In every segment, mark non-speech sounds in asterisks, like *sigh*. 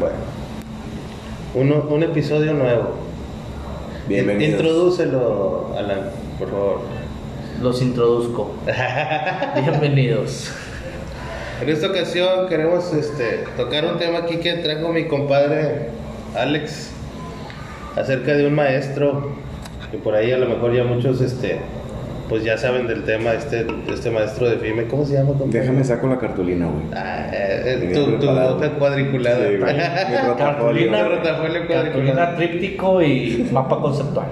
Bueno. Uno, un episodio nuevo. Bienvenidos. Introdúcelo, Alan, por favor. Los introduzco. *laughs* Bienvenidos. En esta ocasión queremos este, tocar un tema aquí que trajo mi compadre Alex acerca de un maestro que por ahí a lo mejor ya muchos este, pues ya saben del tema este, este maestro de FIME. ¿Cómo se llama? compadre? Déjame saco la cartulina, güey. Ah, eh, tu, tu cuadriculada. Sí, güey. Mi *laughs* rotafolio. Cartulina, rotafolio cuadriculado. cartulina tríptico y mapa conceptual.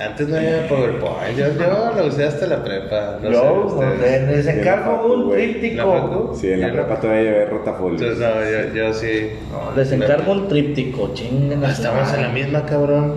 Antes no había PowerPoint, yo, yo lo usé hasta la prepa. No Yo sé, ustedes. les encargo Bien, un güey. ¿La tríptico. Sí, en la Yo prepa no. todavía llevé rotafolio. Entonces, no, yo, yo sí. No, les encargo un tríptico, chinguen. a su Estamos en la misma, cabrón.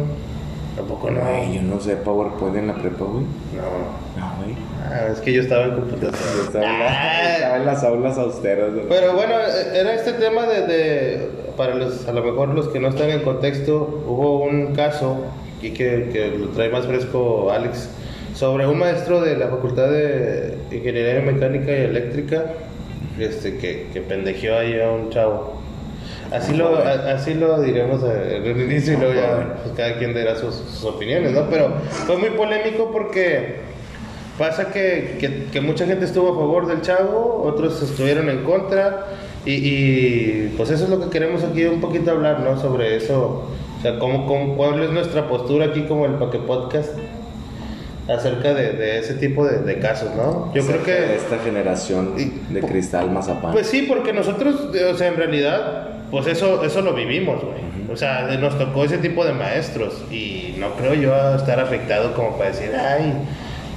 Tampoco no. Güey, yo no sé PowerPoint en la prepa, güey. No. No, güey. Ah, es que yo estaba en computación. Yo Estaba, en la- estaba en las aulas austeras. Pero bueno, eh, era este tema de, de- para los, a lo mejor los que no están en contexto, hubo un caso, y que, que lo trae más fresco Alex, sobre un maestro de la Facultad de Ingeniería Mecánica y Eléctrica, este, que, que pendejeó ahí a un chavo. Así lo, a- así lo diremos en el inicio y luego ya pues, cada quien dirá sus, sus opiniones, ¿no? Pero fue muy polémico porque pasa que, que, que mucha gente estuvo a favor del chavo, otros estuvieron en contra y, y, pues eso es lo que queremos aquí un poquito hablar, ¿no? Sobre eso, o sea, cómo, cómo- cuál es nuestra postura aquí como el Paque Podcast acerca de, de ese tipo de, de casos, ¿no? Yo creo de que... Esta generación Y- de cristal mazapán. Pues sí, porque nosotros, o sea, en realidad, pues eso, eso lo vivimos, güey. O sea, nos tocó ese tipo de maestros y no creo yo estar afectado como para decir, ay,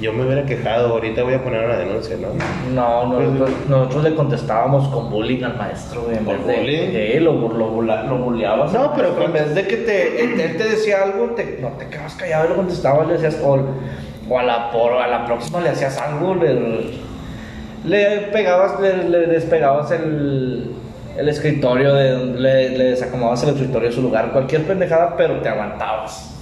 yo me hubiera quejado, ahorita voy a poner una denuncia, ¿no? No, nosotros, nosotros le contestábamos con bullying al maestro, güey. ¿Con bullying? lo, lo, bula- lo bulleabas. No, pero en vez de que te, él, él te decía algo, te- no te quedabas callado y le contestabas, le decías, o, o a, la, por, a la próxima le hacías algo, le, le pegabas, le, le despegabas el, el escritorio, de, le, le desacomodabas el escritorio de su lugar, cualquier pendejada, pero te aguantabas.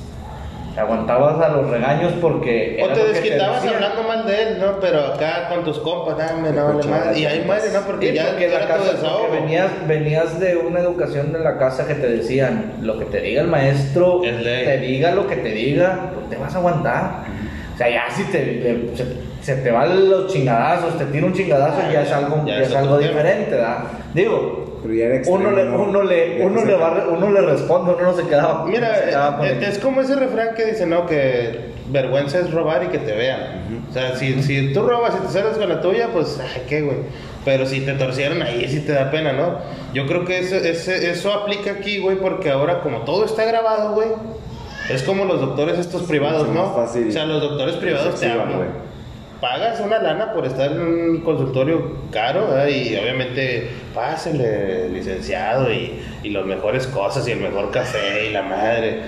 Te aguantabas a los regaños porque. O te desquitabas hablando mal de él, ¿no? Pero acá con tus compas, dame, no vale madre. Y ahí compas. ¿no? Porque Sí, ya porque la casa, porque venías, venías de una educación en la casa que te decían, lo que te diga el maestro, te diga lo que te diga, tú te vas a aguantar. O sea, ya si te, le- se, se te van los chingadazos, te tira un chingadazo, Ah, ya es algo, ya ya es algo diferente, ¿verdad? Digo, Pero ya era extremo, uno le, ¿no? uno le, uno le va, re- uno le responde, uno no se queda. Mira, se quedaba con eh, el- es como ese refrán que dice, ¿no? Que vergüenza es robar y que te vean. O sea, si, si tú robas y te sales con la tuya, pues, ay, qué, güey. Pero si te torcieron ahí, sí te da pena, ¿no? Yo creo que eso, ese- eso aplica aquí, güey, porque ahora como todo está grabado, güey, es como los doctores estos privados, ¿no? fácil O sea, los doctores privados te hablan. Pagas una lana por estar en un consultorio caro ¿verdad? y obviamente pásele licenciado y, y las mejores cosas y el mejor café y la madre.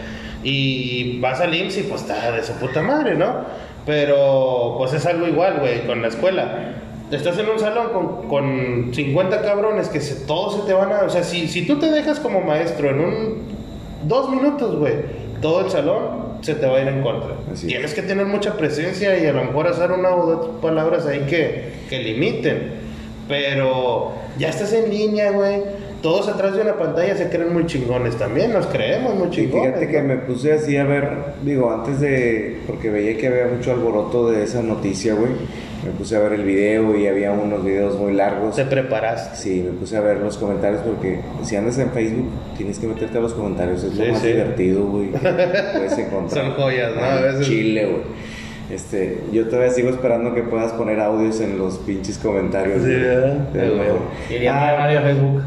Y vas al IMSS y pues está de su puta madre, ¿no? Pero pues es algo igual, güey, con la escuela. Estás en un salón con, con 50 cabrones que todos se te van a... O sea, si, si tú te dejas como maestro en un... Dos minutos, güey, todo el salón se te va a ir en contra. Así es. Tienes que tener mucha presencia y a lo mejor hacer una o dos palabras ahí que, que limiten. Pero ya estás en línea, güey. Todos atrás de una pantalla se creen muy chingones también, nos creemos muy Y chingones. fíjate que me puse así a ver, digo, antes de, porque veía que había mucho alboroto de esa noticia, güey. Me puse a ver el video y había unos videos muy largos. Te preparaste. Sí, me puse a ver los comentarios porque si andas en Facebook tienes que meterte a los comentarios, es Sí, lo más sí. divertido, güey. *laughs* Puedes encontrar. Son joyas, ¿no? A veces- Chile, güey. Este, yo todavía sigo esperando que puedas poner audios en los pinches comentarios. Sí. ¿verdad? Idea Ah, millonaria Facebook.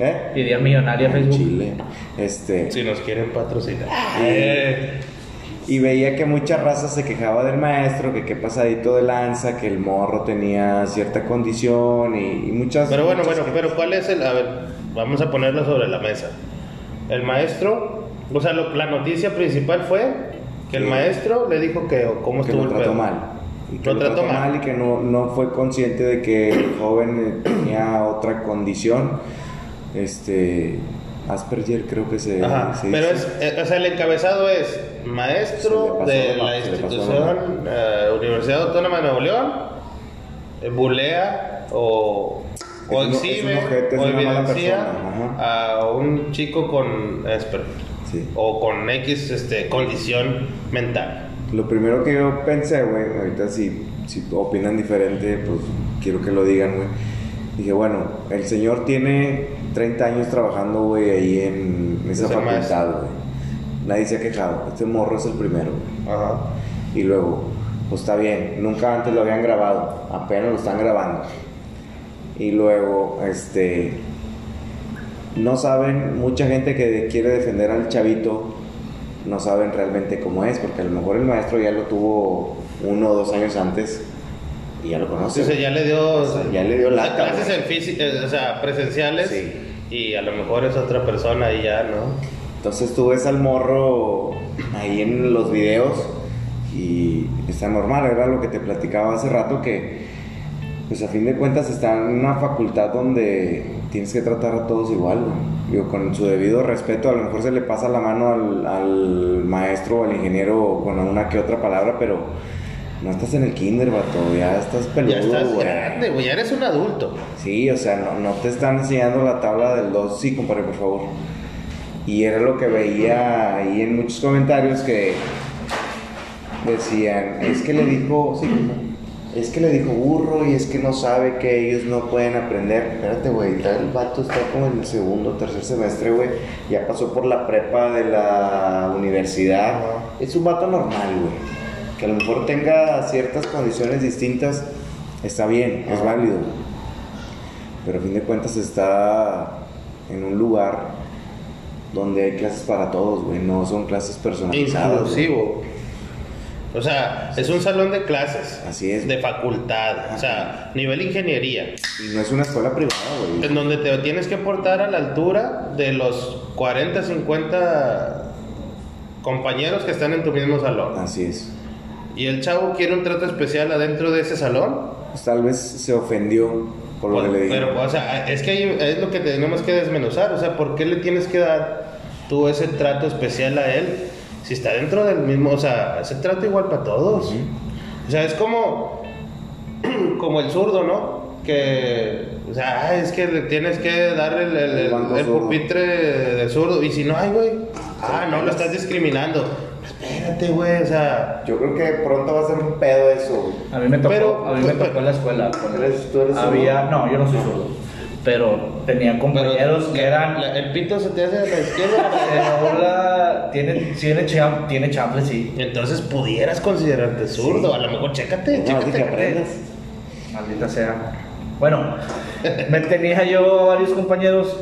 ¿Eh? Idea millonaria En Facebook. Chile. Este, Si nos quieren patrocinar. Eh, Y veía que mucha raza se quejaba del maestro, que qué pasadito de lanza, que el morro tenía cierta condición y, y muchas... Pero bueno, muchas bueno, pero ¿cuál es el...? A ver, vamos a ponerlo sobre la mesa. El maestro, o sea, lo- la noticia principal fue que el Sí. maestro le dijo que o cómo que estuvo lo el trató pedo. mal. Y que Lo lo, trató trató mal. mal. y que no, no fue consciente de que el joven eh, tenía otra condición. Este... Asperger creo que se, Ajá, se pero dice. es, eh, o sea, el encabezado es maestro de la- institución eh, Universidad Autónoma de Nuevo León, eh, bulea o o exhibe o evidencia a un chico con Sí. o con X este, condición mental. Lo primero que yo pensé, güey, ahorita si, si opinan diferente, pues quiero que lo digan, güey. Dije, bueno, el señor tiene 30 años trabajando, güey, ahí en esa Ese facultad, güey. Nadie se ha quejado. Este morro es el primero. Ajá. Y luego, pues está bien, nunca antes lo habían grabado, apenas lo están grabando. Y luego, este, no saben, mucha gente que quiere defender al chavito, no saben realmente cómo es, porque a lo mejor el maestro ya lo tuvo uno o dos años antes y ya lo conoce. Entonces ya le dio, O sea, ya le dio lata, clases en física, o sea, presenciales Sí. y a lo mejor es otra persona y ya, ¿no? Entonces tú ves al morro ahí en los videos y está normal, era lo que te platicaba hace rato que pues a fin de cuentas está en una facultad donde tienes que tratar a todos igual, güey. Digo, con su debido respeto, a lo mejor se le pasa la mano al, al maestro o al ingeniero con una que otra palabra, pero no estás en el kinder, vato, ya estás peludo, ya estás güey. grande, güey, ya eres un adulto. Sí, o sea, no, no te están enseñando la tabla del 2. Sí, compadre, por favor. Y era lo que veía ahí en muchos comentarios que decían, es que le dijo, sí, es que le dijo burro y es que no sabe que ellos no pueden aprender. Espérate, güey, el vato está como en el segundo o tercer semestre, güey. Ya pasó por la prepa de la universidad. Es un vato normal, güey. Que a lo mejor tenga ciertas condiciones distintas, está bien, es válido. Pero a fin de cuentas está en un lugar donde hay clases para todos, güey. No son clases personalizadas. güey. Inclusivo. O sea, es un salón de clases. Así es. De facultad. O sea, nivel ingeniería. Y no es una escuela privada, güey. En donde te tienes que portar a la altura de los 40, 50 compañeros que están en tu mismo salón. Así es. Y el chavo quiere un trato especial adentro de ese salón. Pues tal vez se ofendió por lo que le dije. pero, o sea, es que es lo que tenemos que desmenuzar. O sea, ¿por qué le tienes que dar tú ese trato especial a él? Si está dentro del mismo, o sea, ese trato igual para todos. O sea, es como, *clears throat* como el zurdo, ¿no? Que, o sea, ah, es que le tienes que darle el, el- El banco el zurdo. pupitre de zurdo. Y si no hay, güey, ah, no, lo estás discriminando. Espérate, güey, o sea. Yo creo que pronto va a ser un pedo eso, güey. A mí me tocó, Pero- a mí me tocó en la escuela. *laughs* cuando ¿Eres- tú eres había, zurdo? no, yo no soy zurdo. Pero tenía compañeros pero que eran. la- el pito se te hace a la izquierda. *laughs* La- tiene, tiene, cham- tiene chample, sí. Entonces pudieras considerarte zurdo. A lo mejor chécate, No, chécate. que aprendas. Maldita sea. Bueno, me tenía yo varios compañeros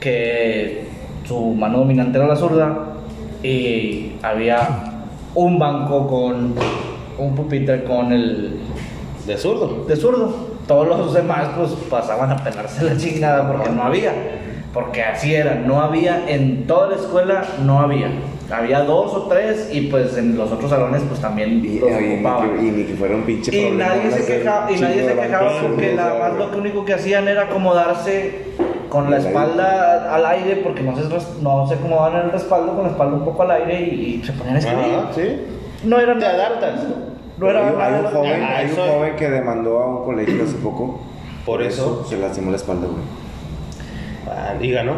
que su mano dominante era la zurda y había un banco con un pupitre con el De zurdo. de zurdo. Todos los demás pues pasaban a pelarse la chingada porque no había. Porque así era, no había, en toda la escuela no había. Había dos o tres y pues en los otros salones pues también Y, los y ni ocupaban. que, y ni que fuera un pinche Y problema nadie se quejaba, y nadie se quejaba porque nada más lo único que hacían era acomodarse con la espalda al aire porque no res- no se acomodaban en el respaldo, con la espalda un poco al aire y, y se ponían a escribir. Ajá, sí. No era Te nada- adaptas. No era hay, nada hay un joven, Ah, hay un joven que demandó a un colegio hace poco. Por eso. se lastimó la espalda, güey. Ah, y ganó.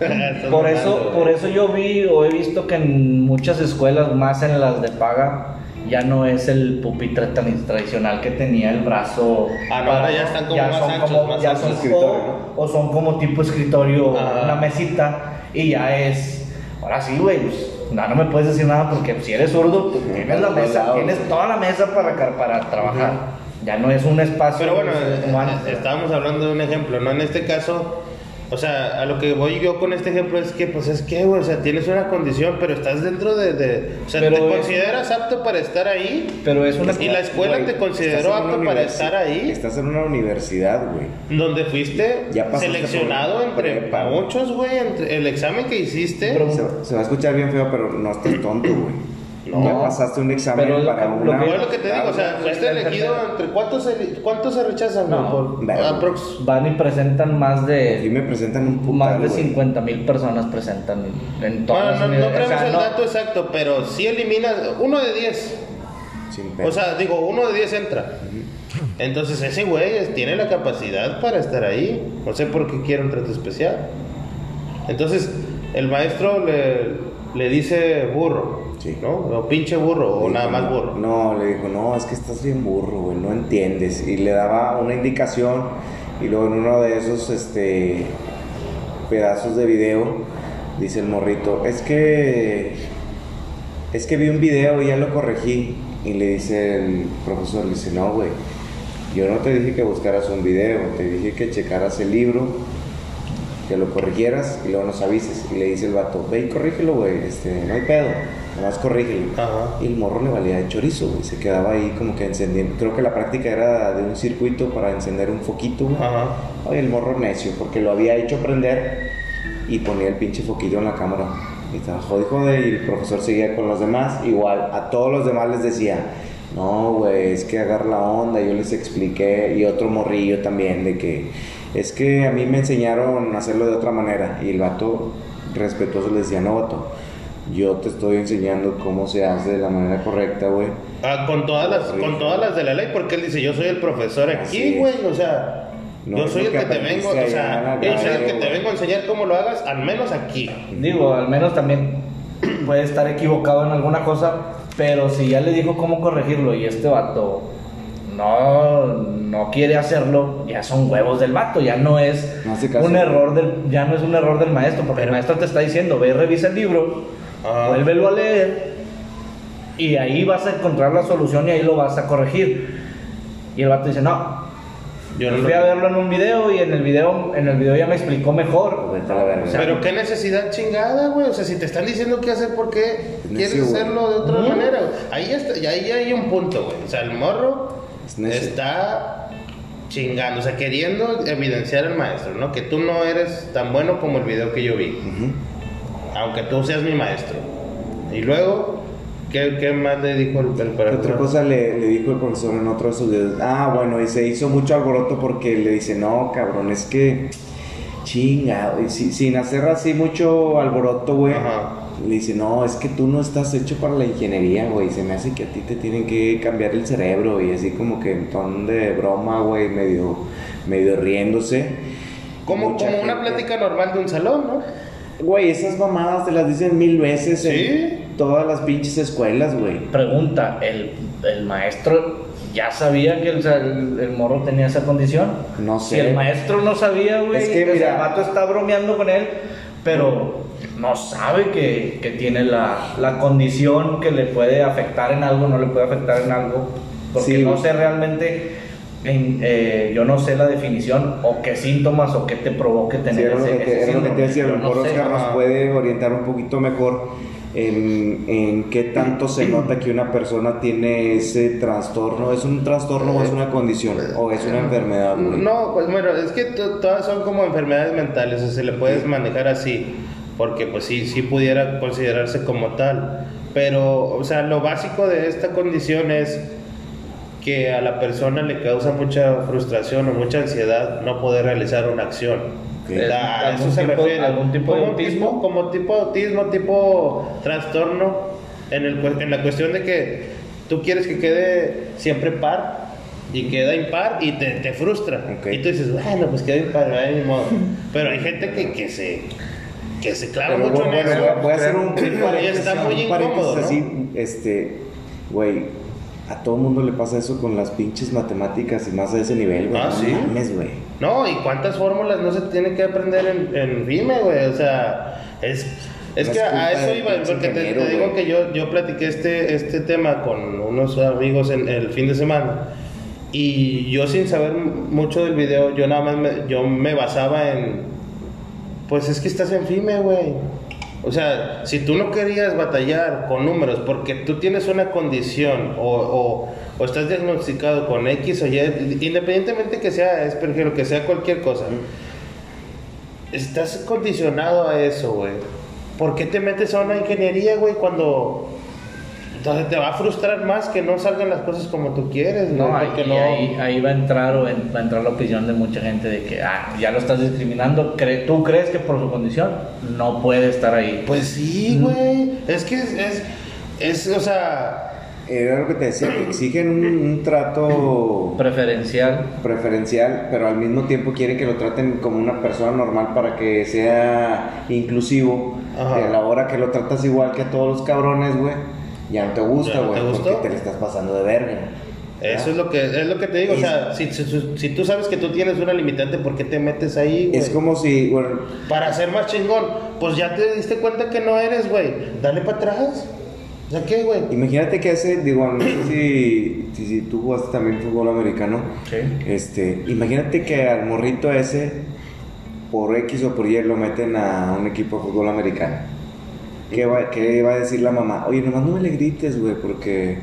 *laughs* Por eso, por eso yo vi o he visto que en muchas escuelas, más en las de paga, ya no es el pupitre tan tradicional que tenía el brazo. Ah, no, ahora ya están como más son anchos, como- más ya anchos. son Escritorio, o, o son como tipo escritorio, Ajá. una mesita, y ya es. Ahora sí, güey, pues, no, no me puedes decir nada porque si eres zurdo, pues, tienes la mesa, lado, tienes toda la mesa para, para trabajar. Ya no es un espacio. Pero bueno, como eh, antes. estábamos hablando de un ejemplo, ¿no? En este caso, o sea, a lo que voy yo con este ejemplo es que, pues es que, güey, o sea, tienes una condición, pero estás dentro de. de- o sea, Pero ¿te consideras apto para estar ahí? Pero es una. Y la escuela te consideró apto para estar ahí, Estás en una universidad, güey. donde fuiste Ya seleccionado entre prepa. muchos, güey, entre el examen que hiciste. Pero- Se, se va a escuchar bien feo, pero no estás tonto, güey. No. Ya pasaste un examen Pero para que- lo una. que- lo que te digo, o sea, fuiste elegido entre cuántos se, cuántos se rechazan, No, por aprox. Van y presentan más Aquí de. me presentan un putal, Más de güey. 50 mil personas presentan en todas Bueno, no, no tenemos O sea, el no- dato exacto, pero sí eliminas uno de 10. Sin pedo. O sea, digo, uno de 10 entra. Entonces ese güey tiene la capacidad para estar ahí. No sé por qué quiere un trato especial. Entonces el maestro le, le dice burro, Sí. ¿no? O pinche burro, o nada más burro. No, le dijo, no, es que estás bien burro, güey, no entiendes. Y le daba una indicación y luego en uno de esos este, pedazos de video dice el morrito, es que, es que vi un video y ya lo corregí. Y le dice el profesor, le dice, no, güey, yo no te dije que buscaras un video, te dije que checaras el libro que lo corrigieras y luego nos avises. Y le dice el vato, ve y corrígelo, güey, este, no hay pedo, nomás corrígelo. Ajá. Y el morro le valía de chorizo, güey, se quedaba ahí como que encendiendo. Creo que la práctica era de un circuito para encender un foquito, güey. Ajá. Oye, el morro necio, porque lo había hecho prender y ponía el pinche foquillo en la cámara. Y estaba jode, jode, y el profesor seguía con los demás. Igual, a todos los demás les decía, no, güey, es que agarra la onda. Yo les expliqué, y otro morrillo también, de que es que a mí me enseñaron a hacerlo de otra manera. Y el vato respetuoso le decía, no, vato, yo te estoy enseñando cómo se hace de la manera correcta, güey. Ah, con todas las con todas las de la ley porque él dice yo soy el profesor aquí güey o sea No yo soy el que que te vengo o sea yo soy el que te vengo a enseñar cómo lo hagas al menos aquí. Digo, al menos también *clears throat* puede estar equivocado en alguna cosa, pero si ya le dijo cómo corregirlo y este vato no, no quiere hacerlo, ya son huevos del vato, ya no es No un error del, ya no es un error del maestro, porque el maestro te está diciendo, ve y revisa el libro, Ah. vuélvelo a leer y ahí vas a encontrar la solución y ahí lo vas a corregir. Y el vato dice, no, yo no fui a verlo en un video y en el video, en el video ya me explicó mejor. O sea, pero qué necesidad chingada güey o sea si te están diciendo qué hacer por qué Es quieres necio, hacerlo de otra manera güey? ahí está y ahí hay un punto güey o sea el morro Es está chingando o sea queriendo evidenciar al maestro no que tú no eres tan bueno como el video que yo vi Ujú. Aunque tú seas mi maestro. Y luego, ¿qué, qué más le dijo el, el otra cosa le, le dijo el profesor en otro de sus videos? Ah, bueno, y se hizo mucho alboroto porque le dice, no, cabrón, es que chinga, y si- sin hacer así mucho alboroto, güey. Le dice, no, es que tú no estás hecho para la ingeniería, güey. Se me hace que a ti te tienen que cambiar el cerebro y así como que en ton de broma, güey, medio, medio riéndose. Como, como una plática normal de un salón, ¿no? Güey, esas mamadas te las dicen mil veces ¿Sí? en todas las pinches escuelas, güey. Pregunta, ¿el, el maestro ya sabía que el, el- el morro tenía esa condición? No Si sé. el maestro no sabía, güey, Es que, mira- el vato está bromeando con él, pero no sabe que, que tiene la, la condición que le puede afectar en algo, no le puede afectar en algo, porque Sí. no sé realmente, en- eh, yo no sé la definición o qué síntomas o qué te provoque Sí, tener lo ese, que te, ese era lo que te síndrome. decía, a lo no mejor sé. Oscar nos puede orientar un poquito mejor en, en qué tanto se nota que una persona tiene ese trastorno. ¿Es un trastorno o es una condición? ¿O es una enfermedad? No, pues bueno, es que to- todas son como enfermedades mentales, o sea, se le puedes manejar así, porque pues sí, sí pudiera considerarse como tal. Pero, o sea, lo básico de esta condición es que a la persona le causa mucha frustración o mucha ansiedad no poder realizar una acción. Ok. O sea, a ¿Algún eso se tipo- refiere. algún tipo de autismo? como tipo autismo, tipo trastorno, en, el, en la cuestión de que tú quieres que quede siempre par y queda impar y te, te frustra. Ok. Y tú dices, bueno, pues queda impar, no hay ni modo. Pero hay gente que, que se que se clava mucho bueno, en eso. voy a- hacer un, un y paréntesis, está muy un incómodo, paréntesis ¿no? así, este, güey, a todo mundo le pasa eso con las pinches matemáticas y más a ese nivel, güey. Ah, no ¿sí? mames, güey. No, y cuántas fórmulas no se tiene que aprender en, en RIME, güey. O sea, es, es No que es a eso iba, porque te, digo güey. que yo, yo platiqué este, este tema con unos amigos en el fin de semana. Y yo sin saber mucho del video, yo nada más me, yo me basaba en, pues es que estás en FIME, güey. O sea, si tú no querías batallar con números porque tú tienes una condición o, o- o estás diagnosticado con X o Y, independientemente que sea, que lo que sea cualquier cosa, estás condicionado a eso, güey. ¿Por qué te metes a una ingeniería, güey, cuando entonces te va a frustrar más que no salgan las cosas como tú quieres, güey? No, ahí, va a entrar o en- va a entrar la opinión de mucha gente de que ah, ya lo estás discriminando. Cre- ¿Tú crees que por su condición no puede estar ahí? Pues sí, güey. Es que es, es, es, o sea, era lo que te decía, que exigen un, un trato Preferencial. preferencial, pero al mismo tiempo quieren que lo traten como una persona normal para que sea inclusivo. Ajá. Y a la hora que lo tratas igual que a todos los cabrones, güey, ya no te gusta, ¿Ya no güey, gustó? porque te le estás pasando de verga. Eso es lo que es lo que te digo, o sea, si, si, si tú sabes que tú tienes una limitante, ¿por qué te metes ahí, güey? Es como si, bueno, Para ser más chingón, pues ya te diste cuenta que no eres, güey. Dale para atrás. O sea, ¿qué, güey? imagínate que hace, digo, no sé si, si, si tú jugaste también fútbol americano. Sí. Este, imagínate que al morrito ese, por X o por Y, lo meten a un equipo de fútbol americano. ¿Qué va, qué va a decir la mamá? Oye, nomás no me le grites, güey, porque.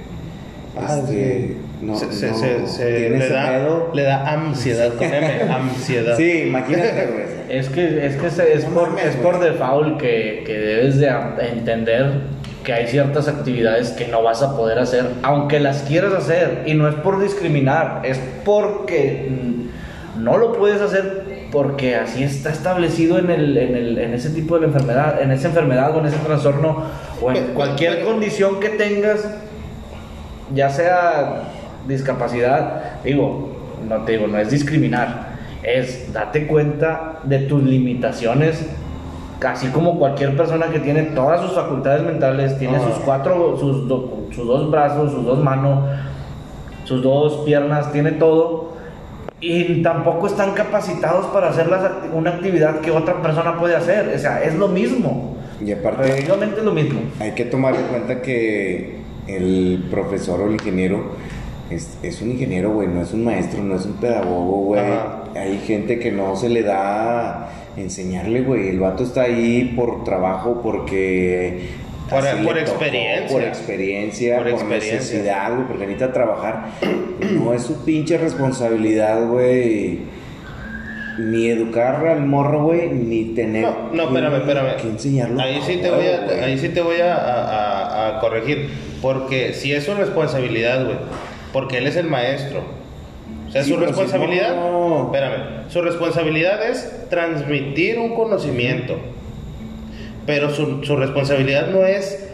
Ah, este, no, se, se, no, se, se- tiene le, da, pedo. le da ansiedad con M, *laughs* ansiedad. Sí, imagínate, güey. Es que es, que es, es No por, mames, es por default que, que debes de entender que hay ciertas actividades que no vas a poder hacer, aunque las quieras hacer. Y no es por discriminar, es porque mm, no lo puedes hacer porque así está establecido en, el, en, el, en ese tipo de enfermedad, en esa enfermedad o en ese trastorno o en Pe- cualquier pe- condición que tengas, ya sea discapacidad, digo, no te digo, no es discriminar, es date cuenta de tus limitaciones, casi como cualquier persona que tiene todas sus facultades mentales, tiene Ah. sus cuatro, sus, do- sus dos brazos, sus dos manos, sus dos piernas, tiene todo. Y tampoco están capacitados para hacer las una actividad que otra persona puede hacer. O sea, es lo mismo. Y aparte, es lo mismo. hay que tomar en cuenta que el profesor o el ingeniero es, es un ingeniero, güey, no es un maestro, no es un pedagogo, güey. Hay gente que no se le da enseñarle, güey. El vato está ahí por trabajo, porque... Por- así por tocó, experiencia. Por experiencia, Por experiencia. necesidad, güey, porque necesita trabajar. *clears throat* No es su pinche responsabilidad, güey. Ni educar al morro, güey, ni tener No, no, espérame, espérame. que enseñarlo. Ahí sí te voy a, ahí sí te voy a, a- corregir. Porque si es su responsabilidad, güey. Porque él es el maestro. O sea, Sí, su si responsabilidad. no- Espérame. Su responsabilidad es transmitir un conocimiento. Pero su, su responsabilidad no es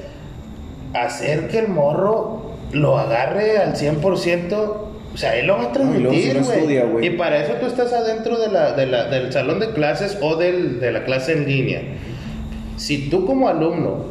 hacer que el morro lo agarre al 100%. O sea, él lo va a y transmitir, güey. güey. y para eso tú estás adentro de la, de la- del salón de clases o del, de la clase en línea. Si tú como alumno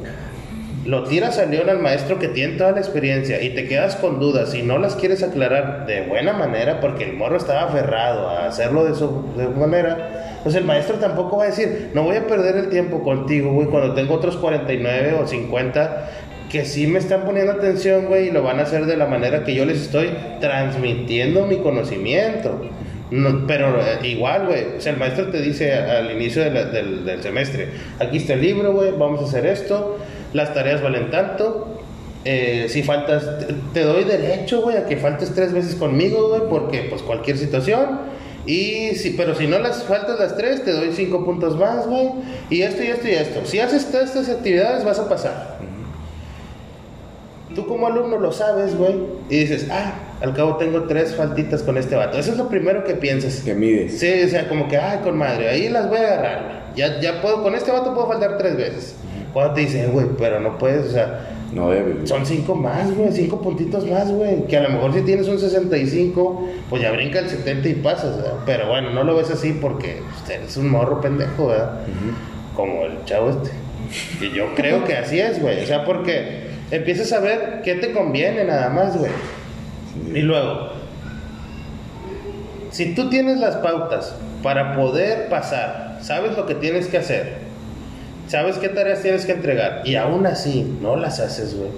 lo tiras al león al maestro que tiene toda la experiencia y te quedas con dudas y no las quieres aclarar de buena manera porque el morro estaba aferrado a hacerlo de su de manera, pues el maestro tampoco va a decir, no voy a perder el tiempo contigo, güey, cuando tengo otros 49 o 50 que sí me están poniendo atención, güey, y lo van a hacer de la manera que yo les estoy transmitiendo mi conocimiento. No, pero eh, igual, güey, o sea, el maestro te dice al inicio del semestre, aquí está el libro, güey, vamos a hacer esto, las tareas valen tanto, eh, si faltas, te, te doy derecho, güey, a que faltes tres veces conmigo, güey, porque pues cualquier situación, y si, pero si no las faltas las tres, te doy cinco puntos más, güey, y esto y esto y esto. Si haces todas estas actividades, vas a pasar. Tú como alumno lo sabes, güey, y dices, ah, al cabo tengo tres faltitas con este vato. Eso es lo primero que piensas. Que mides. Sí, o sea, como que, ay, con madre, ahí las voy a agarrar. Ya, ya puedo, con este vato puedo faltar tres veces. Cuando te dicen, güey, pero no puedes, o sea, No debe. son cinco más, güey, cinco puntitos más, güey. Que a lo mejor si tienes un 65, pues ya brinca el 70 y pasas, ¿verdad? Pero bueno, no lo ves así porque pues, eres un morro pendejo, ¿verdad? Como el chavo este. Y yo creo que así es, güey. O sea, porque empiezas a ver qué te conviene nada más, güey. Y luego, si tú tienes las pautas para poder pasar, sabes lo que tienes que hacer, sabes qué tareas tienes que entregar y aún así no las haces, güey.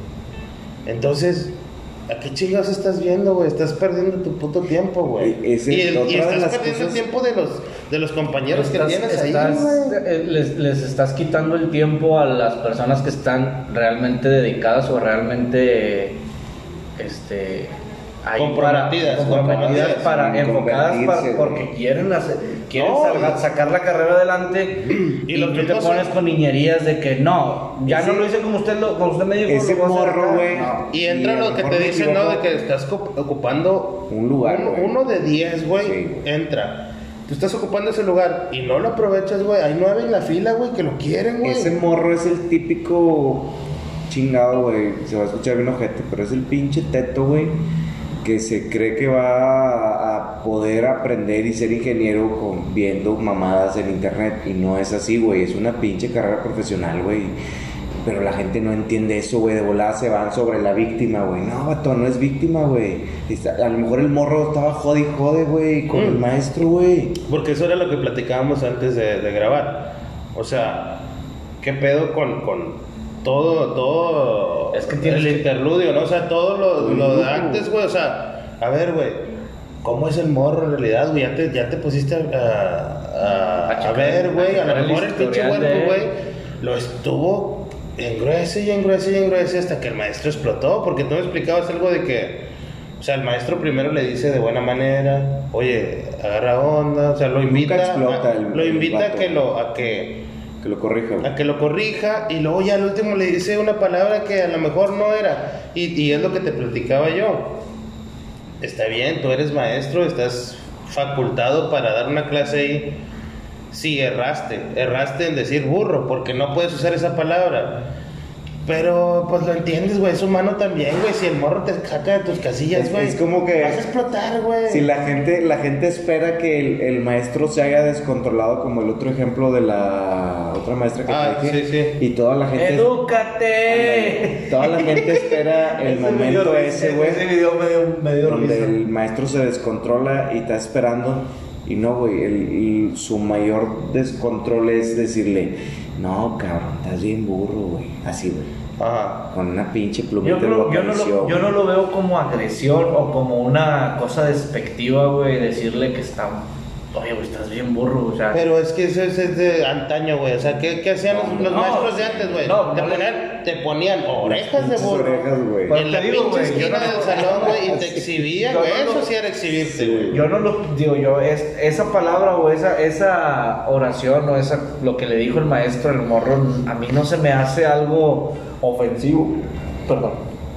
Entonces, ¿a qué chingados estás viendo, güey? Estás perdiendo tu puto tiempo, güey. E- Y, el- estás las perdiendo el tiempo de los, de los compañeros que tienes ahí, estás- eh, les, les estás quitando el tiempo a las personas que están realmente dedicadas o realmente este ahí Comprometidas, para, comprometidas comprometidas. para En enfocadas para- porque quieren hacer, quieren No, salga- y- sacar la carrera adelante Y y, los tú te pones con niñerías de que no ya Ese- no lo hice como usted lo como usted me dijo ese lo morro, acá". güey. No. Y entra Y lo lo que te dicen, ¿no? De que estás ocupando Un lugar, Uno, de 10, güey, Sí, güey. entra. Tú estás ocupando ese lugar y no lo aprovechas, güey. Hay nueve en la fila, güey, que lo quieren, güey. Ese morro es el típico chingado, güey. Se va a escuchar bien ojete, pero es el pinche teto, güey. Que se cree que va a poder aprender y ser ingeniero con viendo mamadas en internet. Y no es así, güey. Es una pinche carrera profesional, güey. Pero la gente no entiende eso, güey. De volada se van sobre la víctima, güey. No, vato, no es víctima, güey. A lo mejor el morro estaba jode y jode, güey, con el Mm. maestro, güey. Porque eso era lo que platicábamos antes de, de grabar. O sea, ¿qué pedo con, con todo, todo Es que tienes el que- interludio, ¿no? O sea, todo lo, lo de antes, güey. O sea, a ver, güey, ¿cómo es el morro en realidad, güey? Ya te, ya te pusiste a, a, A a checar- ver, a güey. A, lo el mejor el pinche huerco, güey, lo estuvo engruese y engruese y engruese hasta que el maestro explotó. Porque tú me explicabas algo de que. O sea, el maestro primero le dice de buena manera, oye, agarra onda, o sea, lo invita, explota a, el- lo el invita a vato. que lo, a que, Que lo corrija, a que lo corrija y luego ya al último le dice una palabra que a lo mejor no era y, y es lo que te platicaba yo. Está bien, tú eres maestro, estás facultado para dar una clase ahí. Sí, erraste, erraste en decir burro, porque no puedes usar esa palabra. Pero pues lo entiendes, güey, es humano también, güey. Si el morro te saca de tus casillas, güey. es como que- Vas a explotar, güey. Si la gente, la gente espera que el, el maestro se haya descontrolado, como el otro ejemplo de la otra maestra que Ah, te dije, sí, sí. y toda la gente, ¡Edúcate! toda la gente espera *laughs* el momento ese, güey, Ese video me dio, me dio donde risa. el maestro se descontrola y está esperando, y no, güey, el- el- su mayor descontrol es decirle, no, cabrón, estás bien burro, güey, así, güey, Ajá. con una pinche plumita Yo, creo- lo yo, no lo, yo güey. no lo veo como agresión o como una cosa despectiva, güey, decirle que está. Oye, güey, estás bien burro, o sea. Pero es que eso es, es de antaño, güey. O sea, ¿qué, qué hacían los, los No, maestros de antes, güey? no, te, ponían, te ponían orejas de burro. orejas, güey. En la digo, pinche esquina no- del salón, güey, y te *laughs* exhibían, güey. no Eso lo- sí era exhibirte, Sí, güey. Yo no lo digo yo, es, esa palabra o esa, esa oración o esa, lo que le dijo el maestro el morro, a mí no se me hace algo ofensivo. Perdón.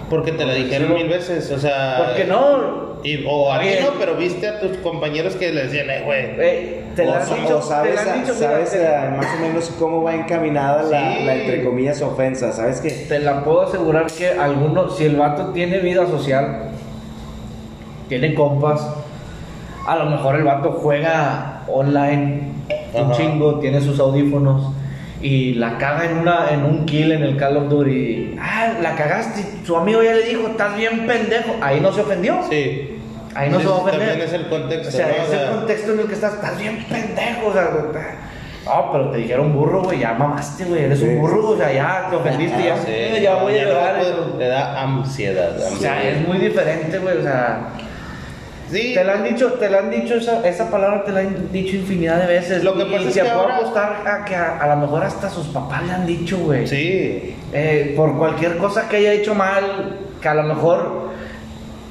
Porque te la dijeron mil veces, o sea. Porque no. Y, o a Bien. no, pero viste a tus compañeros que les decían, eh, güey. eh, te la o, han dicho, o sabes, te la han dicho, mira, sabes más o menos cómo va encaminada la, Sí. la, entre comillas ofensa, ¿sabes qué? Te la puedo asegurar que alguno, si el vato tiene vida social, tiene compas, a lo mejor el vato juega online un Ajá. chingo, tiene sus audífonos y la caga en una en un kill en el Call of Duty. Ah, la cagaste, su amigo ya le dijo, estás bien pendejo. Ahí no se ofendió. Sí. Ahí no Sí, se va a ofender. También es el contexto, O sea, ¿no? O es sea, el contexto en el que estás, estás bien pendejo, o sea, no, pero te dijeron burro, güey, ya mamaste, güey, eres Sí, un burro, o sea, ya te ofendiste, ya, sí, ya no, voy a no llorar. puede- eso. Le da ansiedad. O sea, es muy diferente, güey, o sea, Sí. te la han dicho, te la han dicho esa, esa palabra, te la han dicho infinidad de veces. Lo que y pasa es se que ahora- apostar a que a, a lo mejor hasta sus papás le han dicho, güey. Sí. Eh, por cualquier cosa que haya hecho mal, que a lo mejor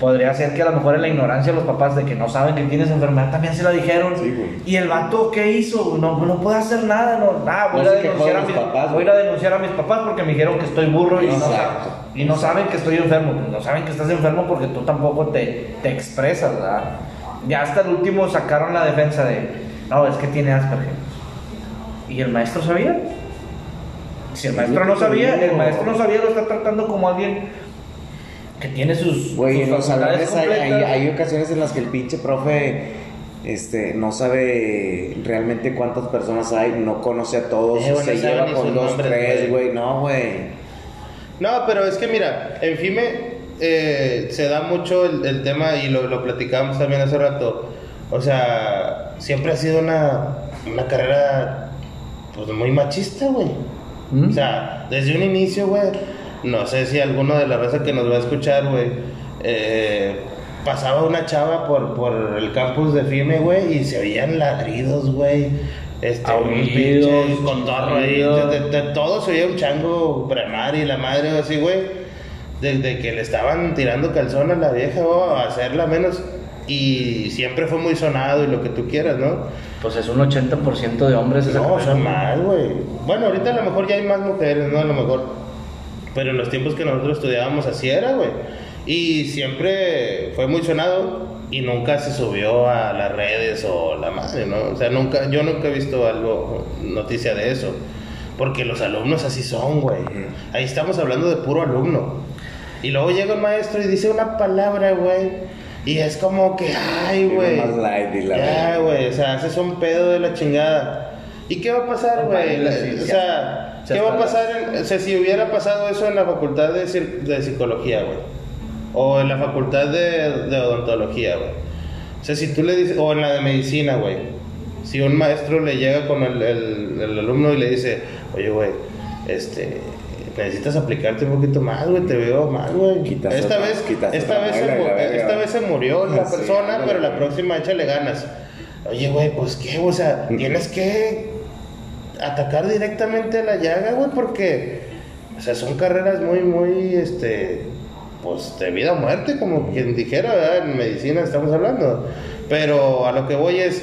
podría ser que a lo mejor en la ignorancia los papás de que no saben que tienes enfermedad también se la dijeron. Sí, güey. y el vato, ¿qué hizo? No, no puede hacer nada, no, nada, voy, No a denunciar de a mis, papás, voy a denunciar a mis papás porque me dijeron que estoy burro y no, Exacto. sa- y no saben que estoy enfermo. Pues no saben que estás enfermo porque tú tampoco te, te expresas, ¿verdad? Ya hasta el último sacaron la defensa de, no, es que tiene Asperger. ¿Y el maestro sabía? Si el Es maestro no sabía, el maestro no sabía, lo está tratando como alguien que tiene sus. Güey, en los salones hay, hay, hay ocasiones en las que el pinche profe este, no sabe realmente cuántas personas hay, no conoce a todos, Eh, bueno, se lleva con dos, nombres, tres, güey. güey, no, güey. No, pero es que mira, en FIME eh, se da mucho el, el tema y lo, lo platicábamos también hace rato. O sea, siempre ha sido una, una carrera pues, muy machista, güey. ¿Mm? O sea, desde un inicio, güey, no sé si alguno de la raza que nos va a escuchar, güey, eh, pasaba una chava por, por el campus de FIME, güey, y se oían ladridos, güey. Este, un Aullidos, pinche contorno ahí, de, de- de todo se oía un chango premar y la madre así, güey. Desde que le estaban tirando calzón a la vieja, o a hacerla menos. Y siempre fue muy sonado y lo que tú quieras, ¿no? Pues es un 80% de hombres No, son más, güey. Bueno, ahorita a lo mejor ya hay más mujeres, ¿no? A lo mejor. Pero en los tiempos que nosotros estudiábamos así era, güey. Y siempre fue muy sonado y nunca se subió a las redes o la madre, ¿no? O sea, nunca, yo nunca he visto algo, noticia de eso. Porque los alumnos así son, güey. Ahí estamos hablando de puro alumno. Y luego llega el maestro y dice una palabra, güey. Y es como que, ay, güey. más light y la Ya, güey. O sea, haces un pedo de la chingada. ¿Y qué va a pasar, güey? O sea, ¿qué va a pasar? en- o sea, si hubiera pasado eso en la facultad de, de psicología, güey. O en la facultad de, de odontología, güey. O sea, si tú le dices, o en la de medicina, güey. Si un maestro le llega con el, el- el alumno y le dice, oye, güey, este, necesitas aplicarte un poquito más, güey, te veo mal, güey. Quitas Esta otra- vez, quitas esta vez, se, verga, esta vez se murió la Sí, persona, ándale, pero la próxima échale ganas. Oye, güey, pues qué, o sea, tienes que atacar directamente a la llaga, güey, porque, o sea, son carreras muy, muy, este, pues de vida o muerte, como quien dijera, ¿verdad? En medicina estamos hablando. Pero a lo que voy es,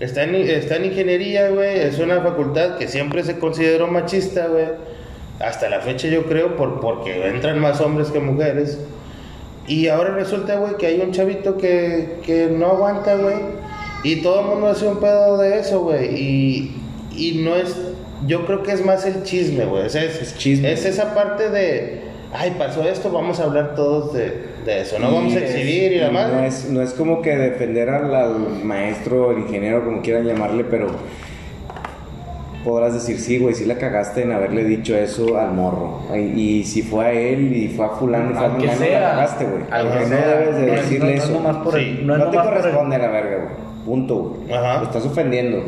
está en, está en ingeniería, güey, es una facultad que siempre se consideró machista, güey. Hasta la fecha yo creo, por, porque entran más hombres que mujeres. Y ahora resulta, güey, que hay un chavito que, que no aguanta, güey. Y todo el mundo hace un pedo de eso, güey. Y, y no es. Yo creo que es más el chisme, güey. O sea, es, Es chisme. es esa parte de. Ay, pasó esto, vamos a hablar todos de, de eso. No Y vamos a es- exhibir y la no es, no es como que defender al, al maestro, al ingeniero, como quieran llamarle, pero podrás decir, sí, güey, sí la cagaste en haberle dicho eso al morro. Y, y si fue a él y fue a fulano fue a fulano, sea, la cagaste, güey. aunque Porque no sea, debes de no decirle no es eso. nomás por el- Sí. no No, te el- corresponde a la verga, güey. Punto, güey. Ajá. Lo estás ofendiendo.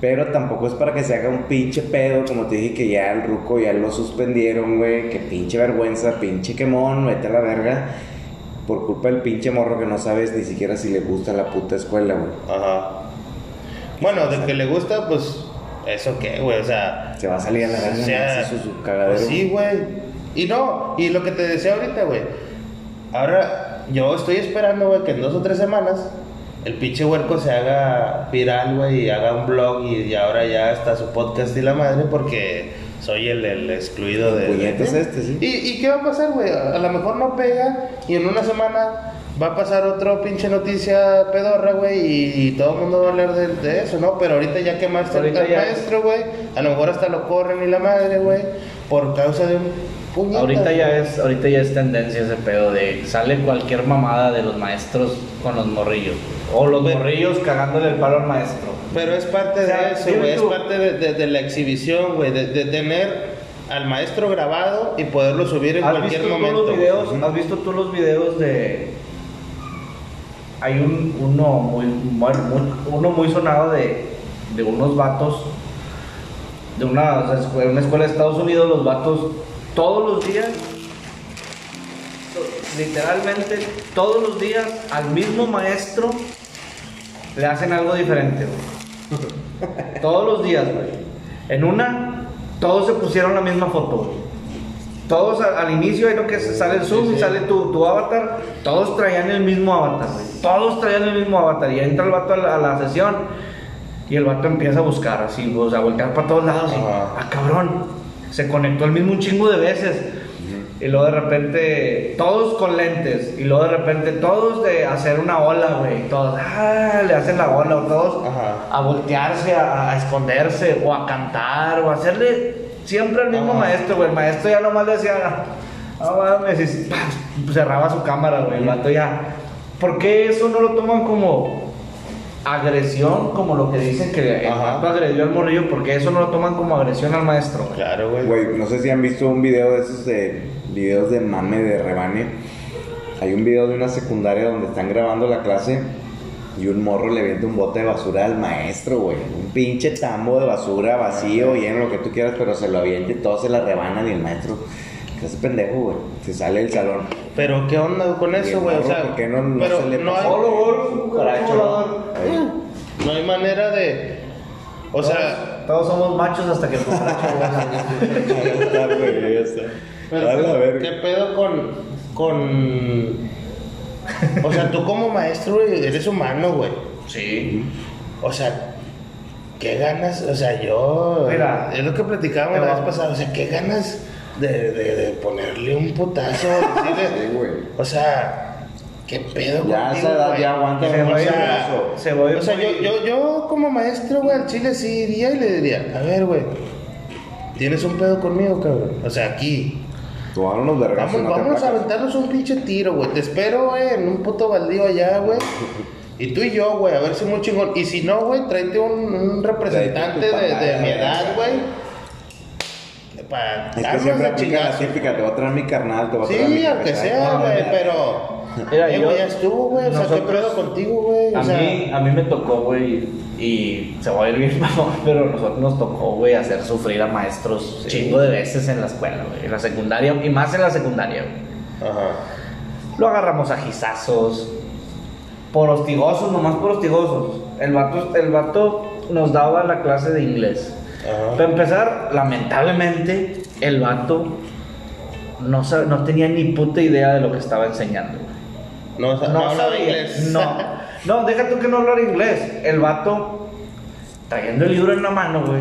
Pero tampoco es para que se haga un pinche pedo, como te dije que ya el ruco ya lo suspendieron, güey. Que pinche vergüenza, pinche quemón, vete a la verga. Por culpa del pinche morro que no sabes ni siquiera si le gusta la puta escuela, güey. Ajá. Bueno, de que le gusta, pues. ¿Eso qué, güey? O sea. Se va a salir a la verga, o sea, hace su, su cagadero. pues sí, güey. Y no, y lo que te decía ahorita, güey. Ahora, yo estoy esperando, güey, que en dos o tres semanas el pinche huerco se haga viral, güey, y haga un blog y, y ahora ya está su podcast y la madre porque soy el, el excluido de... Puñetas este, sí. ¿Y, ¿Y qué va a pasar, güey? A, lo mejor no pega y en una semana va a pasar otro pinche noticia pedorra, güey, y, y todo el mundo va a hablar de, de eso, ¿no? Pero ahorita ya Ahorita al ya- maestro, güey, a lo mejor hasta lo corren y la madre, güey, por causa de un Ahorita ya es, ahorita ya es tendencia ese pedo de sale cualquier mamada de los maestros con los morrillos. O los Pero- morrillos cagándole el palo al maestro. Pero es parte O sea, de eso, güey, es parte de, de- de la exhibición, güey, de, de tener al maestro grabado y poderlo subir en ¿Has cualquier momento. los videos? ¿Has visto tú los videos de hay un uno muy, uno muy sonado de, de unos vatos de una, o sea, escuela- una escuela de Estados Unidos, los vatos todos los días literalmente todos los días al mismo maestro le hacen algo diferente, güey. *laughs* Todos los días, güey. En una, todos se pusieron la misma foto, güey. Todos al inicio, ahí lo que sale el zoom Sí, y sale tu, tu avatar, todos traían el mismo avatar, güey. Todos traían el mismo avatar. Y entra el vato a la, a la sesión y el vato empieza a buscar así, o sea, a voltear para todos lados. Y, ah, cabrón, se conectó el mismo un chingo de veces. Y luego de repente, todos con lentes. Y luego de repente, todos de hacer una ola, güey. Todos, ah, le hacen la ola. O todos Ajá. a voltearse, a, a esconderse, o a cantar, o a hacerle siempre al mismo Ajá. maestro, güey. El maestro ya nomás le decía, no mames, cerraba su cámara, güey. El vato ya. ¿Por qué eso no lo toman como agresión, como lo que dicen que el Ajá. vato agredió al morrillo? ¿Por qué eso no lo toman como agresión al maestro, güey? Claro, güey. Güey, no sé si han visto un video de esos de videos de mame de rebane. Hay un video de una secundaria donde están grabando la clase y un morro le avienta un bote de basura al maestro, güey. Un pinche tambo de basura vacío, lleno, lo que tú quieras, pero se lo avienta y todos se la rebanan y el maestro, ¿qué hace pendejo, güey? Se sale del salón. Pero qué onda con eso, el güey, o sea, ¿por qué no- no pero se le no pasó? hay, no hay manera de, o sea, Todos somos machos hasta que el cucaracho *laughs* Ya está, güey, ya está. pero ¿qué, pedo con, con, o sea, tú como maestro güey, eres humano, güey, Sí. o sea, qué ganas, o sea, yo, Mira, es lo que platicábamos la vez pasada, o sea, qué ganas de, de, de ponerle un putazo, *laughs* decirle, güey. o sea, qué pedo Ya contigo, esa edad güey? ya aguanta Se va a ir- brazo. se va O sea, yo, yo, yo como maestro, güey, al chile sí iría y le diría, a ver, güey, tienes un pedo conmigo, cabrón. O sea, aquí. Vamos, a aventarnos un pinche tiro, güey. Te espero, güey, en un puto baldío allá, güey. *laughs* Y tú y yo, güey, a ver si muy chingón. Y si no, güey, tráete un, un representante de, de mi edad, güey. Para Es que siempre aplica la típica, te va a traer mi carnal, te va a traer mi Sí, aunque sea, güey, pero. *laughs* Mira, eh, yo- güey, ya estuvo, güey. O sea, ¿qué pedo contigo, güey? O A sea, mí, a mí me tocó, güey, y se va a ir bien, *laughs* mamón, pero a nosotros nos tocó, güey, hacer sufrir a maestros chingo de veces en la escuela, güey, en la secundaria, y más en la secundaria, güey. Ajá. Lo agarramos a gizazos, por hostigosos, nomás por hostigosos. El vato, el vato nos daba la clase de inglés. Ajá. Para empezar, lamentablemente, el vato no, no tenía ni puta idea de lo que estaba enseñando. No, no, No hablaba sabía. inglés. No, no, deja tú que no hablara inglés. El vato, trayendo el libro en la mano, güey.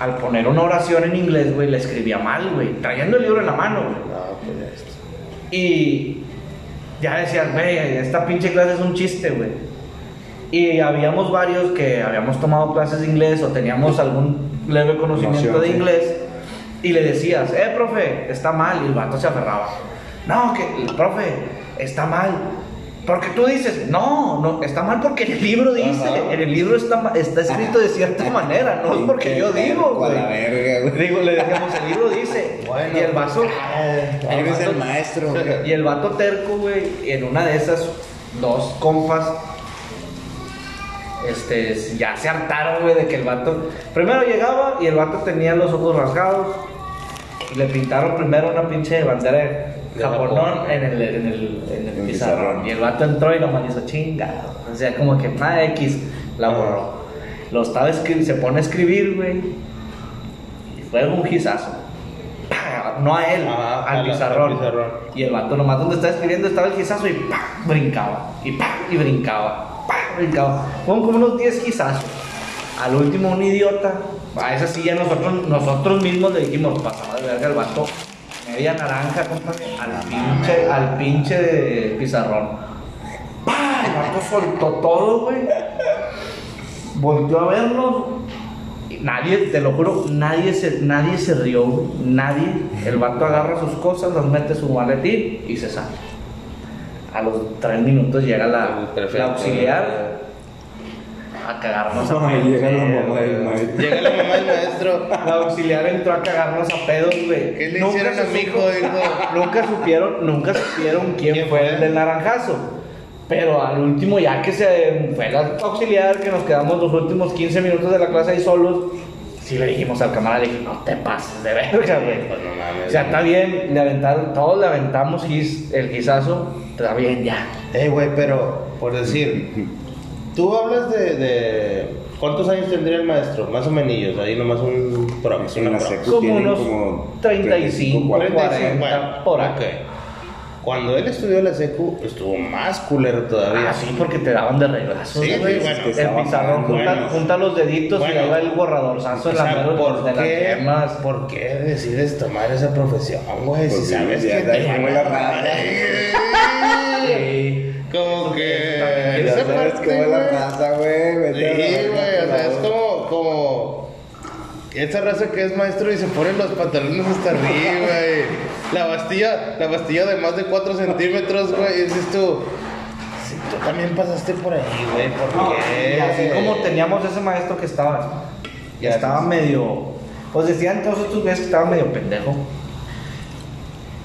Al poner una oración en inglés, güey, le escribía mal, güey. Trayendo el libro en la mano, güey. No, pues está. Y ya decías, güey, esta pinche clase es un chiste, güey. Y habíamos varios que habíamos tomado clases de inglés o teníamos algún leve conocimiento Noción, de sí. inglés. Y le decías, eh, profe, está mal. Y el vato se aferraba. No, que, profe, está mal. Porque tú dices, no, no, está mal porque el libro dice, Ajá. en el libro está, está escrito de cierta *laughs* manera, no es porque yo digo, A güey. la verga, güey. Digo, le decíamos, el libro dice. Bueno, y el vato. Eres vato- el maestro, güey. *laughs* y el vato terco, güey, en una de esas dos compas, este, ya se hartaron, güey, de que el vato. Primero llegaba y el vato tenía los ojos rasgados. Y le pintaron primero una pinche bandera de japonón en el, en el, en el En pizarrón. pizarrón. Y el vato entró y nomás hizo chingado. O sea, como que nada X la borró. Lo estaba escri- se pone a escribir, güey. Y fue un gizazo. *laughs* No a él, al al- pizarrón. Y el vato nomás donde estaba escribiendo estaba el gizazo y ¡pam! brincaba. Y ¡pam! y brincaba. Fueron como unos 10 gizazos. Al último un idiota. A esa sí ya nosotros, nosotros mismos le dijimos, pasaba de verga el vato. Media naranja, compa, al pinche, al pinche de pizarrón. ¡Pah! El vato soltó todo, güey. Volvió a vernos. Nadie, te lo juro, nadie se, nadie se rió, nadie. El vato agarra sus cosas, las mete su maletín y se sale. A los tres minutos llega la, la auxiliar a cagarnos a Ay, pedos. llega la güey. mamá del maestro. Llega la mamá del maestro. La auxiliar entró a cagarnos a pedos, güey. ¿Qué le Nunca hicieron a mi hijo? *laughs* Nunca supieron, nunca supieron quién, ¿Quién fue fue? el del naranjazo. Pero al último, ya que se fue la auxiliar, que nos quedamos los últimos 15 minutos de la clase ahí solos, sí le dijimos al camarada, le dije, no te pases de verga, güey. Pues no mames. O sea, está bien, le aventaron, todos le aventamos gis- el gizazo, está bien, ya. Eh, güey, pero por decir, tú hablas de, de- ¿Cuántos años tendría el maestro? Más o menos, ahí nomás un prox, En una secu Como unos como 35, 40. 40, bueno, por ahí. ok. Cuando él estudió la secu, estuvo más culero todavía. Ah, sí, porque te daban de reglazo. Sí, güey, bueno, que el pizarrón, junta, bueno. junta los deditos y Bueno. ahí va el borradorzazo en la mano ¿por de las qué. ¿por qué decides tomar esa profesión, güey? Pues si sí, sabes que te la raza. Sí. Como que... esa sabes parte, cómo es la güey. raza, güey. Sí, vete a la güey, verga, o sea, es por favor. como, como esa raza que es maestro y se ponen los pantalones hasta arriba, *laughs* güey. La bastilla, la bastilla de más de 4 centímetros, güey. Y dices tú, sí, tú también pasaste por ahí, güey, ¿por qué? y así como teníamos ese maestro que estaba, ya estaba sí. medio, pues decían todos estos güeyes que estaba medio pendejo.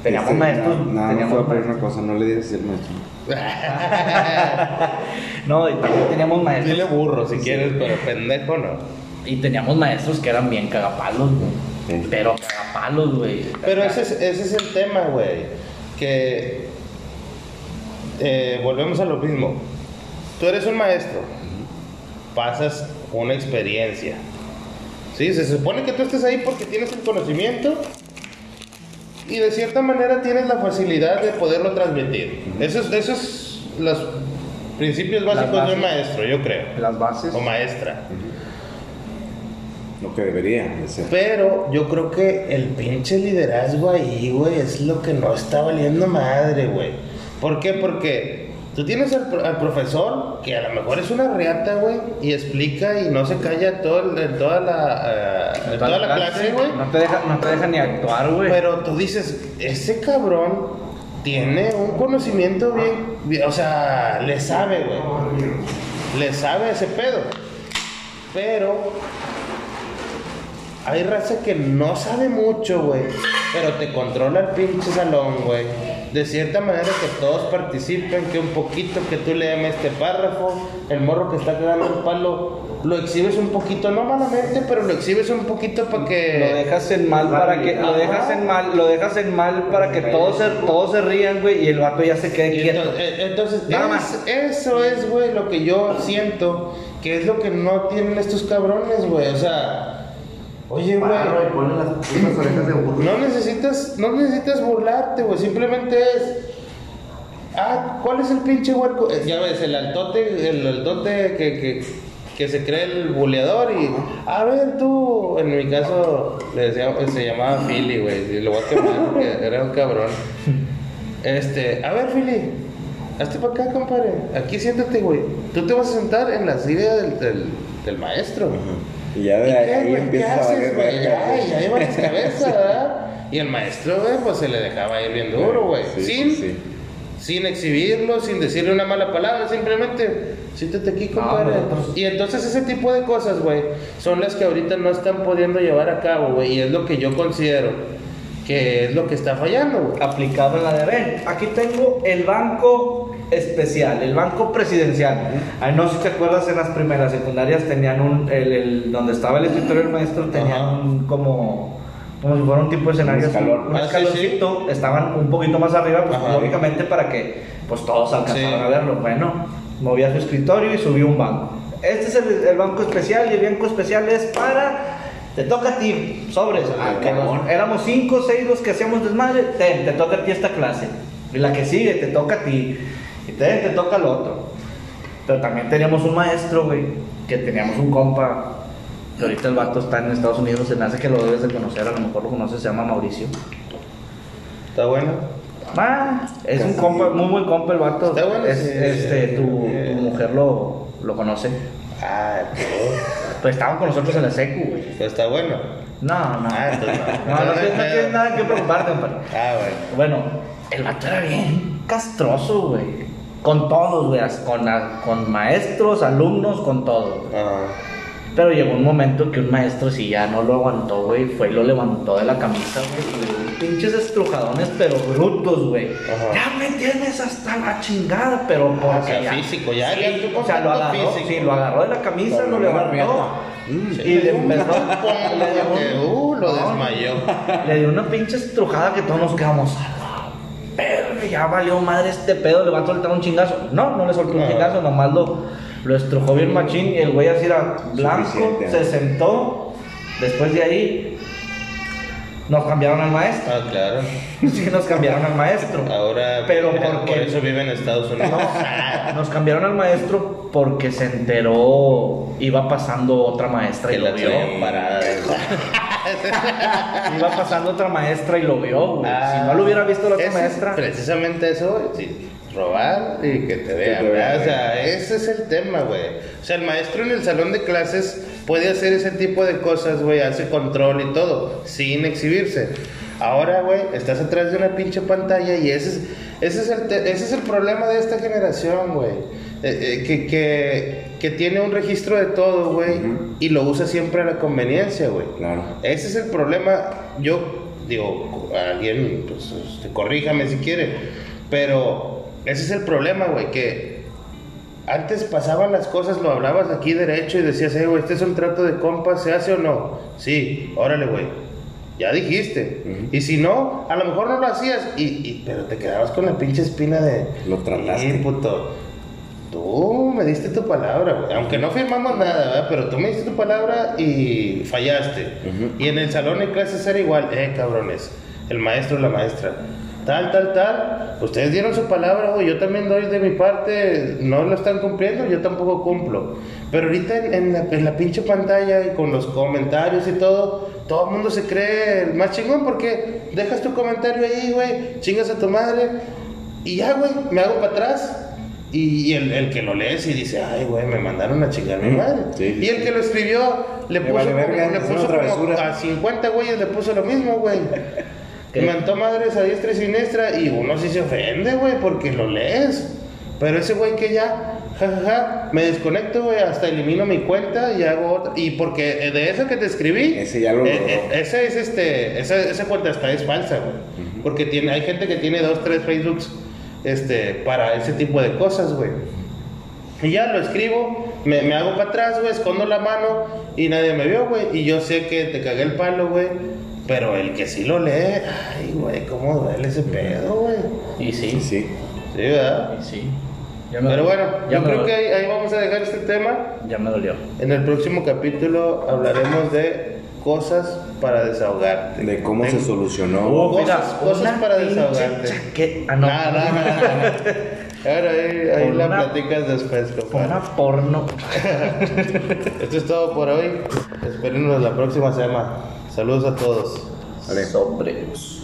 Teníamos Este, maestros, no, no, teníamos una cosa, no le digas el maestro. *laughs* No, y también teníamos maestros. Dile burro si quieres, pero pendejo no. Y teníamos maestros que eran bien cagapalos, güey. Sí. Pero cagapalos, güey. Pero ese es, ese es el tema, güey. Que eh, volvemos a lo mismo. Tú eres un maestro, pasas una experiencia. Sí, se supone que tú estés ahí porque tienes el conocimiento y de cierta manera tienes la facilidad de poderlo transmitir. Esos es, eso es los principios básicos de un bases. maestro, yo creo. Las bases. O maestra. Lo que debería de ser. Pero yo creo que el pinche liderazgo ahí, güey, es lo que no está valiendo madre, güey. ¿Por qué? Porque Tú tienes al, pro- al profesor que a lo mejor es una reata, güey, y explica y no se calla todo, el- toda la, eh, toda la clase, güey. No te deja, no te deja ni actuar, güey. Pero tú dices, ese cabrón tiene un conocimiento bien, bien- o sea, le sabe, güey. Le sabe ese pedo. Pero hay raza que no sabe mucho, güey. Pero te controla el pinche salón, güey. De cierta manera que todos participen, que un poquito que tú leas este párrafo, el morro que está quedando el palo, lo exhibes un poquito, no malamente, pero lo exhibes un poquito para que... Lo dejas en mal para que lo dejas en mal, lo dejas en mal para que todos se, todos se rían, güey, y el vato ya se quede quieto. entonces, eh, entonces, Nada más. eso es, güey, lo que yo siento que es lo que no tienen estos cabrones, güey. O sea, oye, güey, y ponle las putas orejas de burro. no necesitas, no necesitas burlarte, güey. Simplemente es. Ah, ¿cuál es el pinche huerco? Eh, Ya ves, el altote, el altote que, que, que se cree el buleador y. A ver, tú. En mi caso, le decía, se llamaba Philly, güey. Y lo voy a quemar porque *laughs* era un cabrón. Este, a ver, Philly. Hazte para acá, compadre. Aquí siéntate, güey. Tú te vas a sentar en la silla del, del, del maestro. Y ya ¿Y de ahí empieza a valer güey? verga, ya iba las *laughs* cabezas, ¿verdad? Y el maestro, güey, pues se le dejaba ir bien duro, güey. Sí, sin, sí, sí. sin exhibirlo, sin decirle una mala palabra, simplemente, siéntate aquí, compadre. nosotros- Y entonces ese tipo de cosas, güey, son las que ahorita no están pudiendo llevar a cabo, güey. Y es lo que yo considero que es lo que está fallando, güey. aplicado en la de ven, aquí tengo el banco especial, el banco presidencial. Ay, no sé si te acuerdas en las primeras secundarias tenían un el, el- donde estaba el escritorio del maestro tenían Ajá. un como como si fuera un tipo de escenario, Un escalón. un Ah, sí, estaban un poquito más arriba, pues Ajá. lógicamente para que pues todos alcanzaran Sí. a verlo. Bueno, movía su escritorio y subió un banco. Este es el, el banco especial y el banco especial es para te toca a ti, sobres. Ah, nos- cabrón. éramos cinco o seis los que hacíamos desmadre, ten, te toca a ti esta clase. Y la que sigue te toca a ti. Y ten, te toca al otro. Pero también teníamos un maestro, güey, que teníamos un compa. Que ahorita el vato está en Estados Unidos, se me hace que lo debes de conocer, a lo mejor lo conoces, se llama Mauricio. ¿Está bueno? Ah, es un compa, muy buen compa el vato. Está bueno, Es- sí, este, sí. tu, tu mujer lo, lo conoce. Ah, pues, Pues estaba con nosotros en la secu, güey. pues está bueno. No, no. Ah, entonces *laughs* no. No, no, Entonces, tienes- no tienes nada que preocuparte, compadre. Ah, bueno. Bueno, el vato era bien castroso, güey. Con todos, güey. Con, a- con maestros, alumnos, con todos. Ajá. Pero llegó un momento que un maestro, si ya no lo aguantó, güey, fue y lo levantó de la camisa, güey. Pinches estrujadones, pero brutos, güey. Ya me tienes hasta la chingada, pero porque Ah, o sea, ya- físico, ya, Sí, ya o sea, lo agarró, físico. sí, lo agarró de la camisa, Pero lo levantó. riata. Y le empezó, *laughs* le dio un- uh, lo desmayó. *laughs* le dio una pinche estrujada que todos nos quedamos ya valió madre este pedo, le va a soltar un chingazo. No, no le soltó un chingazo, nomás lo, lo estrujó bien machín y el güey así era blanco, Suficiente. se sentó. Después de ahí nos cambiaron al maestro. Ah, claro. *laughs* Sí, nos cambiaron al maestro. Ahora, Pero eh, ¿por eso vive en Estados Unidos. No, nos cambiaron al maestro porque se enteró, iba pasando otra maestra y que lo la vio. parada. *laughs* Iba pasando otra maestra y lo vio, güey. Ah, si no lo hubiera visto la otra es maestra. Precisamente eso, sí, robar y que te vean. vean. O sea, ese es el tema, güey. O sea, el maestro en el salón de clases puede hacer ese tipo de cosas, güey, hace control y todo, sin exhibirse. Ahora, güey, estás atrás de una pinche pantalla y ese es, ese es, el, ese es el problema de esta generación, güey. Eh, eh, que, que, que tiene un registro de todo, güey, y lo usa siempre a la conveniencia, güey. Claro. Ese es el problema. Yo digo, alguien, pues, este, corríjame si quiere, pero ese es el problema, güey, que antes pasaban las cosas, lo hablabas aquí derecho y decías, eh, güey, este es un trato de compas, ¿se hace o no? Sí, órale, güey. Ya dijiste. Y si no, a lo mejor no lo hacías, y, y- pero te quedabas con la pinche espina de... Lo trataste. "Sí, puto. Tú me diste tu palabra, güey. Aunque no firmamos nada, ¿verdad? Pero tú me diste tu palabra y fallaste. Y en el salón de clases era igual. Eh, cabrones. El maestro, la maestra. Tal, tal, tal. Ustedes dieron su palabra. Yo también doy de mi parte. No lo están cumpliendo, yo tampoco cumplo. Pero ahorita en, en la, en la pinche pantalla y con los comentarios y todo, todo el mundo se cree el más chingón porque dejas tu comentario ahí, güey. Chingas a tu madre. Y ya, güey, me hago para atrás. Y, el, el que lo lees y dice, ay, güey, me mandaron a chingar mi madre. sí, sí, y el que lo escribió le puso, vale como- verga, le puso como a 50 güeyes, le puso lo mismo, güey. ¿Qué? Me Mentó madres a diestra y siniestra y uno sí se ofende, güey, porque lo lees. Pero ese güey que ya, jajaja, me desconecto, güey, hasta elimino mi cuenta y hago otra. Y porque de esa que te escribí, Ese ya lo eh, eh, esa es este, esa, esa cuenta hasta es falsa, güey. Porque tiene, hay gente que tiene dos, tres Facebooks, este, para ese tipo de cosas, güey. Y ya lo escribo, me, me hago para atrás, güey, escondo la mano y nadie me vio, güey. Y yo sé que te cagué el palo, güey. Pero el que sí lo lee, ay, güey, cómo duele ese pedo, güey. Y sí, Sí, sí. Sí, ¿verdad? y sí. Ya me Pero bueno, ya yo me creo dolió. que ahí, ahí vamos a dejar este tema. Ya me dolió. En el próximo capítulo hablaremos de cosas para desahogarte. De cómo se solucionó. Oh, Cosas- mira, cosas una para desahogarte. chaque- Ah, no. Nada, nada, nada. Ahora ahí, ahí la una- platicas después, compadre. Una porno. *laughs* Esto es todo por hoy. Espérenos la próxima semana. Saludos a todos. Vale. Sombreros.